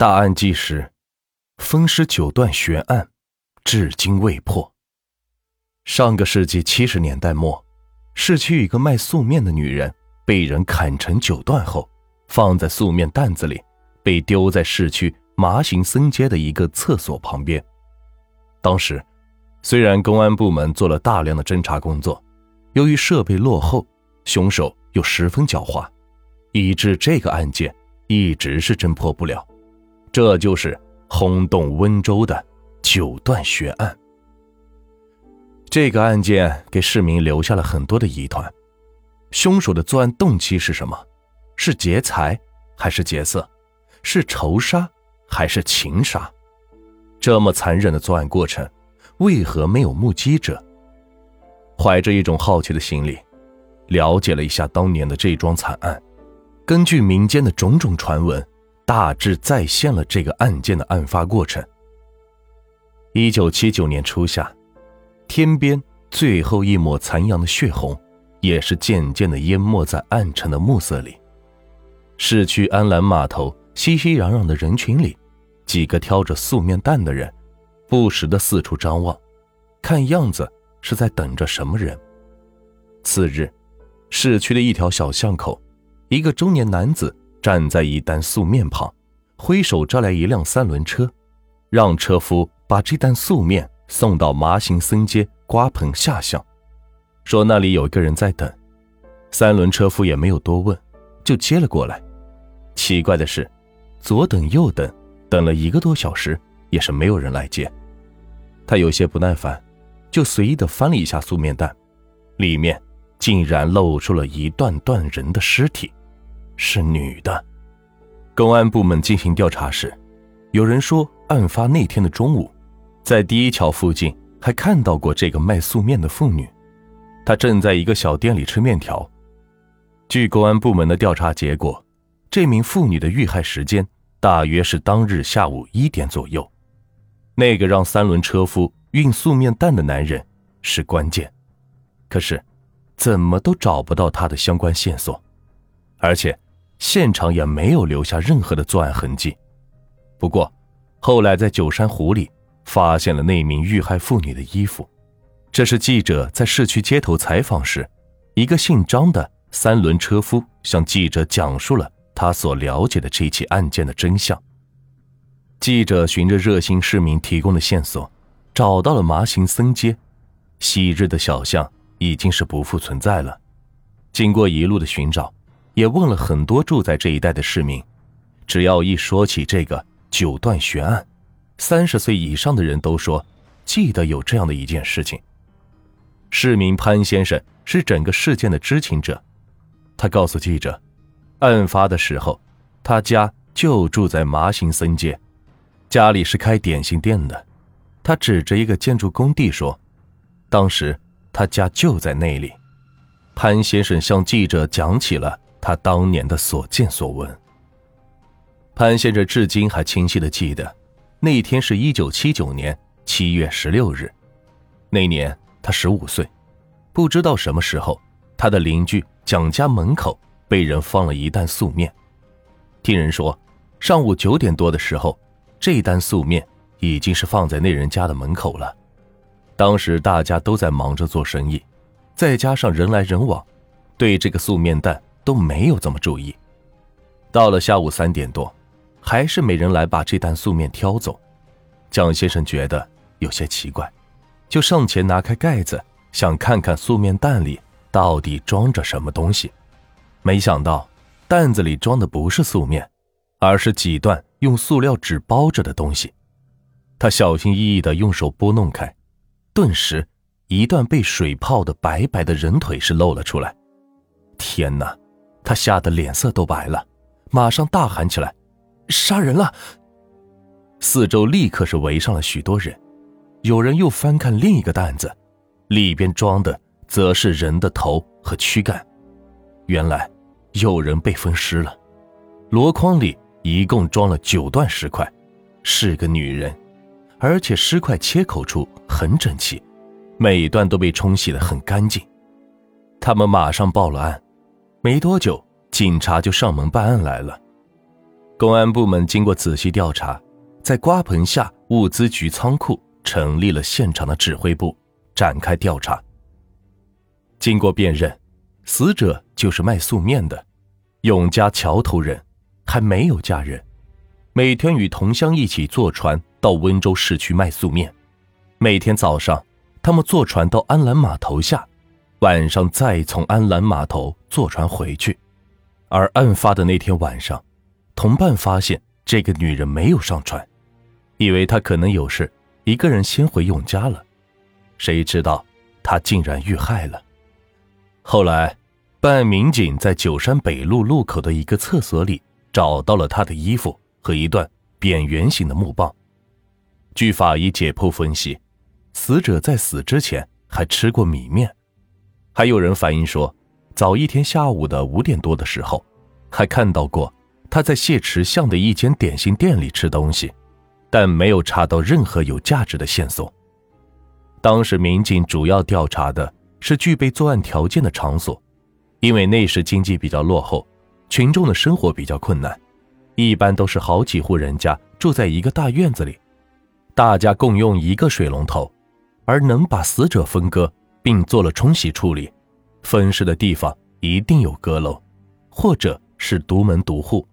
大案纪实：分尸九段悬案，至今未破。上个世纪七十年代末，市区一个卖素面的女人被人砍成九段后，放在素面担子里，被丢在市区麻行僧街的一个厕所旁边。当时，虽然公安部门做了大量的侦查工作，由于设备落后，凶手又十分狡猾，以致这个案件一直是侦破不了。这就是轰动温州的九段悬案。这个案件给市民留下了很多的疑团：凶手的作案动机是什么？是劫财还是劫色？是仇杀还是情杀？这么残忍的作案过程，为何没有目击者？怀着一种好奇的心理，了解了一下当年的这桩惨案。根据民间的种种传闻。大致再现了这个案件的案发过程。一九七九年初夏，天边最后一抹残阳的血红，也是渐渐的淹没在暗沉的暮色里。市区安澜码头熙熙攘攘的人群里，几个挑着素面担的人，不时的四处张望，看样子是在等着什么人。次日，市区的一条小巷口，一个中年男子。站在一担素面旁，挥手招来一辆三轮车，让车夫把这担素面送到麻行僧街瓜棚下巷，说那里有一个人在等。三轮车夫也没有多问，就接了过来。奇怪的是，左等右等，等了一个多小时，也是没有人来接。他有些不耐烦，就随意的翻了一下素面担，里面竟然露出了一段段人的尸体。是女的。公安部门进行调查时，有人说，案发那天的中午，在第一桥附近还看到过这个卖素面的妇女，她正在一个小店里吃面条。据公安部门的调查结果，这名妇女的遇害时间大约是当日下午一点左右。那个让三轮车夫运素面蛋的男人是关键，可是怎么都找不到他的相关线索，而且。现场也没有留下任何的作案痕迹，不过，后来在九山湖里发现了那名遇害妇女的衣服，这是记者在市区街头采访时，一个姓张的三轮车夫向记者讲述了他所了解的这起案件的真相。记者循着热心市民提供的线索，找到了麻行僧街，昔日的小巷已经是不复存在了。经过一路的寻找。也问了很多住在这一带的市民，只要一说起这个九段悬案，三十岁以上的人都说记得有这样的一件事情。市民潘先生是整个事件的知情者，他告诉记者，案发的时候，他家就住在麻行森街，家里是开点心店的。他指着一个建筑工地说，当时他家就在那里。潘先生向记者讲起了。他当年的所见所闻，潘先生至今还清晰的记得，那天是一九七九年七月十六日，那年他十五岁，不知道什么时候，他的邻居蒋家门口被人放了一担素面，听人说，上午九点多的时候，这担素面已经是放在那人家的门口了，当时大家都在忙着做生意，再加上人来人往，对这个素面蛋。都没有这么注意，到了下午三点多，还是没人来把这袋素面挑走。蒋先生觉得有些奇怪，就上前拿开盖子，想看看素面蛋里到底装着什么东西。没想到蛋子里装的不是素面，而是几段用塑料纸包着的东西。他小心翼翼地用手拨弄开，顿时一段被水泡的白白的人腿是露了出来。天哪！他吓得脸色都白了，马上大喊起来：“杀人了！”四周立刻是围上了许多人，有人又翻看另一个担子，里边装的则是人的头和躯干。原来有人被分尸了，箩筐里一共装了九段尸块，是个女人，而且尸块切口处很整齐，每段都被冲洗的很干净。他们马上报了案。没多久，警察就上门办案来了。公安部门经过仔细调查，在瓜棚下物资局仓库成立了现场的指挥部，展开调查。经过辨认，死者就是卖素面的，永嘉桥头人，还没有嫁人，每天与同乡一起坐船到温州市区卖素面，每天早上他们坐船到安澜码头下。晚上再从安澜码头坐船回去，而案发的那天晚上，同伴发现这个女人没有上船，以为她可能有事，一个人先回永嘉了。谁知道她竟然遇害了。后来，办案民警在九山北路路口的一个厕所里找到了她的衣服和一段扁圆形的木棒。据法医解剖分析，死者在死之前还吃过米面。还有人反映说，早一天下午的五点多的时候，还看到过他在谢池巷的一间点心店里吃东西，但没有查到任何有价值的线索。当时民警主要调查的是具备作案条件的场所，因为那时经济比较落后，群众的生活比较困难，一般都是好几户人家住在一个大院子里，大家共用一个水龙头，而能把死者分割。并做了冲洗处理，分尸的地方一定有阁楼，或者是独门独户。